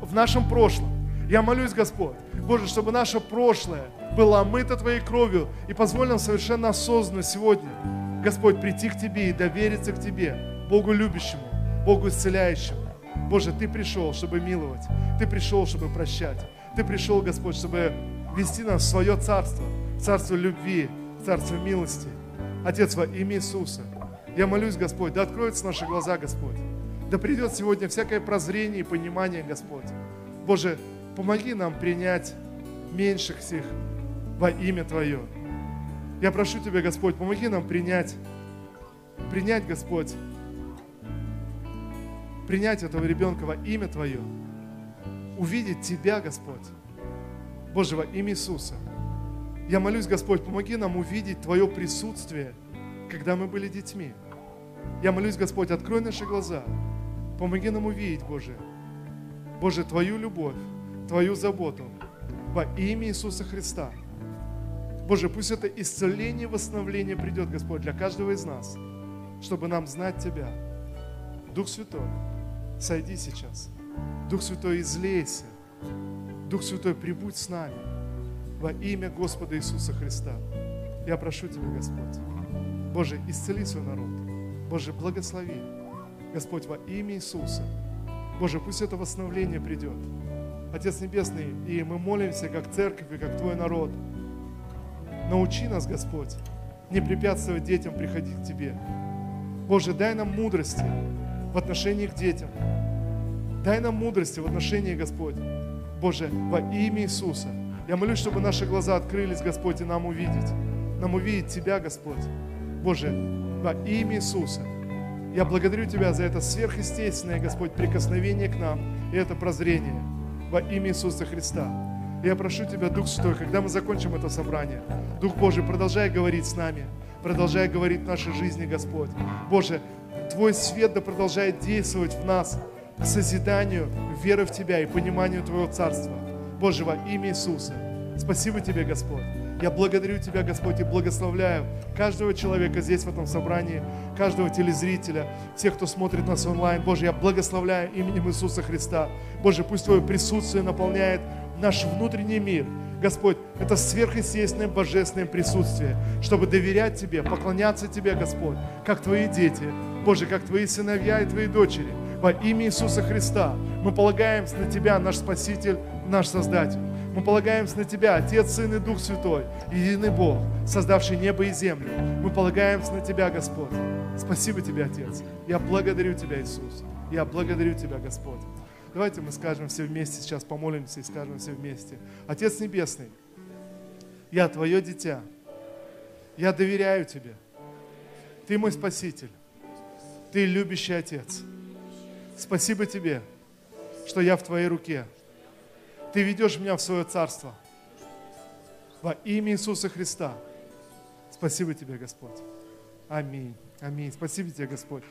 в, нашем прошлом. Я молюсь, Господь, Боже, чтобы наше прошлое было омыто Твоей кровью и позволь нам совершенно осознанно сегодня, Господь, прийти к Тебе и довериться к Тебе, Богу любящему, Богу исцеляющему. Боже, Ты пришел, чтобы миловать, Ты пришел, чтобы прощать, Ты пришел, Господь, чтобы вести нас в свое царство, царство любви, царство милости. Отец, во имя Иисуса, я молюсь, Господь, да откроются наши глаза, Господь, да придет сегодня всякое прозрение и понимание, Господь. Боже, помоги нам принять меньших всех во имя Твое. Я прошу Тебя, Господь, помоги нам принять, принять, Господь, принять этого ребенка во имя Твое, увидеть Тебя, Господь, Боже, во имя Иисуса. Я молюсь, Господь, помоги нам увидеть Твое присутствие, когда мы были детьми. Я молюсь, Господь, открой наши глаза, помоги нам увидеть, Боже, Боже, Твою любовь, Твою заботу во имя Иисуса Христа. Боже, пусть это исцеление, восстановление придет, Господь, для каждого из нас, чтобы нам знать Тебя. Дух Святой, сойди сейчас. Дух Святой, излейся. Дух Святой, прибудь с нами во имя Господа Иисуса Христа. Я прошу Тебя, Господь. Боже, исцели свой народ. Боже, благослови. Господь, во имя Иисуса. Боже, пусть это восстановление придет. Отец Небесный, и мы молимся, как церковь и как Твой народ. Научи нас, Господь, не препятствовать детям приходить к Тебе. Боже, дай нам мудрости в отношении к детям. Дай нам мудрости в отношении, Господь. Боже, во имя Иисуса. Я молюсь, чтобы наши глаза открылись, Господь, и нам увидеть. Нам увидеть Тебя, Господь. Боже, во имя Иисуса. Я благодарю Тебя за это сверхъестественное, Господь, прикосновение к нам и это прозрение во имя Иисуса Христа. Я прошу Тебя, Дух Святой, когда мы закончим это собрание, Дух Божий, продолжай говорить с нами, продолжай говорить в нашей жизни, Господь. Боже, Твой свет да продолжает действовать в нас к созиданию веры в Тебя и пониманию Твоего Царства. Боже, во имя Иисуса. Спасибо Тебе, Господь. Я благодарю Тебя, Господь, и благословляю каждого человека здесь, в этом собрании, каждого телезрителя, всех, кто смотрит нас онлайн. Боже, я благословляю именем Иисуса Христа. Боже, пусть Твое присутствие наполняет наш внутренний мир. Господь, это сверхъестественное божественное присутствие, чтобы доверять Тебе, поклоняться Тебе, Господь, как Твои дети, Боже, как Твои сыновья и Твои дочери. Во имя Иисуса Христа мы полагаемся на Тебя, наш Спаситель, наш Создатель. Мы полагаемся на Тебя, Отец, Сын и Дух Святой, единый Бог, создавший небо и землю. Мы полагаемся на Тебя, Господь. Спасибо Тебе, Отец. Я благодарю Тебя, Иисус. Я благодарю Тебя, Господь. Давайте мы скажем все вместе, сейчас помолимся и скажем все вместе. Отец Небесный, я Твое дитя. Я доверяю Тебе. Ты мой Спаситель. Ты любящий Отец. Спасибо Тебе, что я в Твоей руке. Ты ведешь меня в свое царство. Во имя Иисуса Христа. Спасибо Тебе, Господь. Аминь. Аминь. Спасибо Тебе, Господь.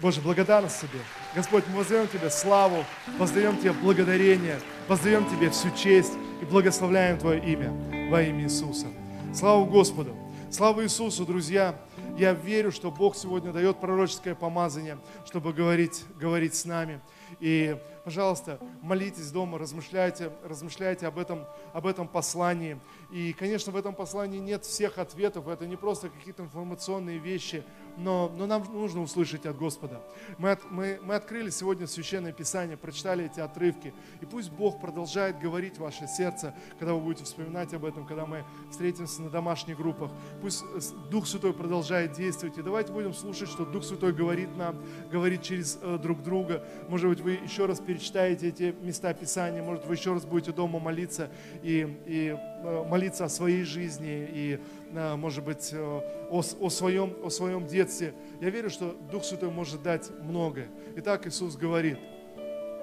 Боже, благодарность Тебе. Господь, мы воздаем Тебе славу, воздаем Тебе благодарение, воздаем Тебе всю честь и благословляем Твое имя во имя Иисуса. Слава Господу. Слава Иисусу, друзья. Я верю, что Бог сегодня дает пророческое помазание, чтобы говорить, говорить с нами. И пожалуйста, молитесь дома, размышляйте, размышляйте об этом, об этом послании. И, конечно, в этом послании нет всех ответов, это не просто какие-то информационные вещи, но, но нам нужно услышать от Господа. Мы, от, мы, мы открыли сегодня Священное Писание, прочитали эти отрывки, и пусть Бог продолжает говорить ваше сердце, когда вы будете вспоминать об этом, когда мы встретимся на домашних группах. Пусть э, Дух Святой продолжает действовать, и давайте будем слушать, что Дух Святой говорит нам, говорит через э, друг друга. Может быть, вы еще раз перечитаете эти места Писания, может, вы еще раз будете дома молиться и, и э, молиться о своей жизни, и может быть, э, о, о, своем, о своем детстве. Я верю, что Дух Святой может дать многое. Итак, Иисус говорит,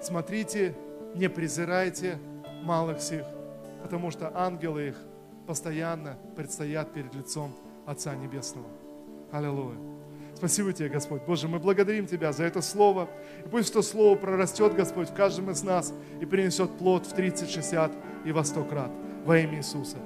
смотрите, не презирайте малых всех, потому что ангелы их постоянно предстоят перед лицом Отца Небесного. Аллилуйя. Спасибо тебе, Господь. Боже, мы благодарим Тебя за это слово. И пусть это слово прорастет, Господь, в каждом из нас и принесет плод в 30, 60 и во 100 крат. Во имя Иисуса.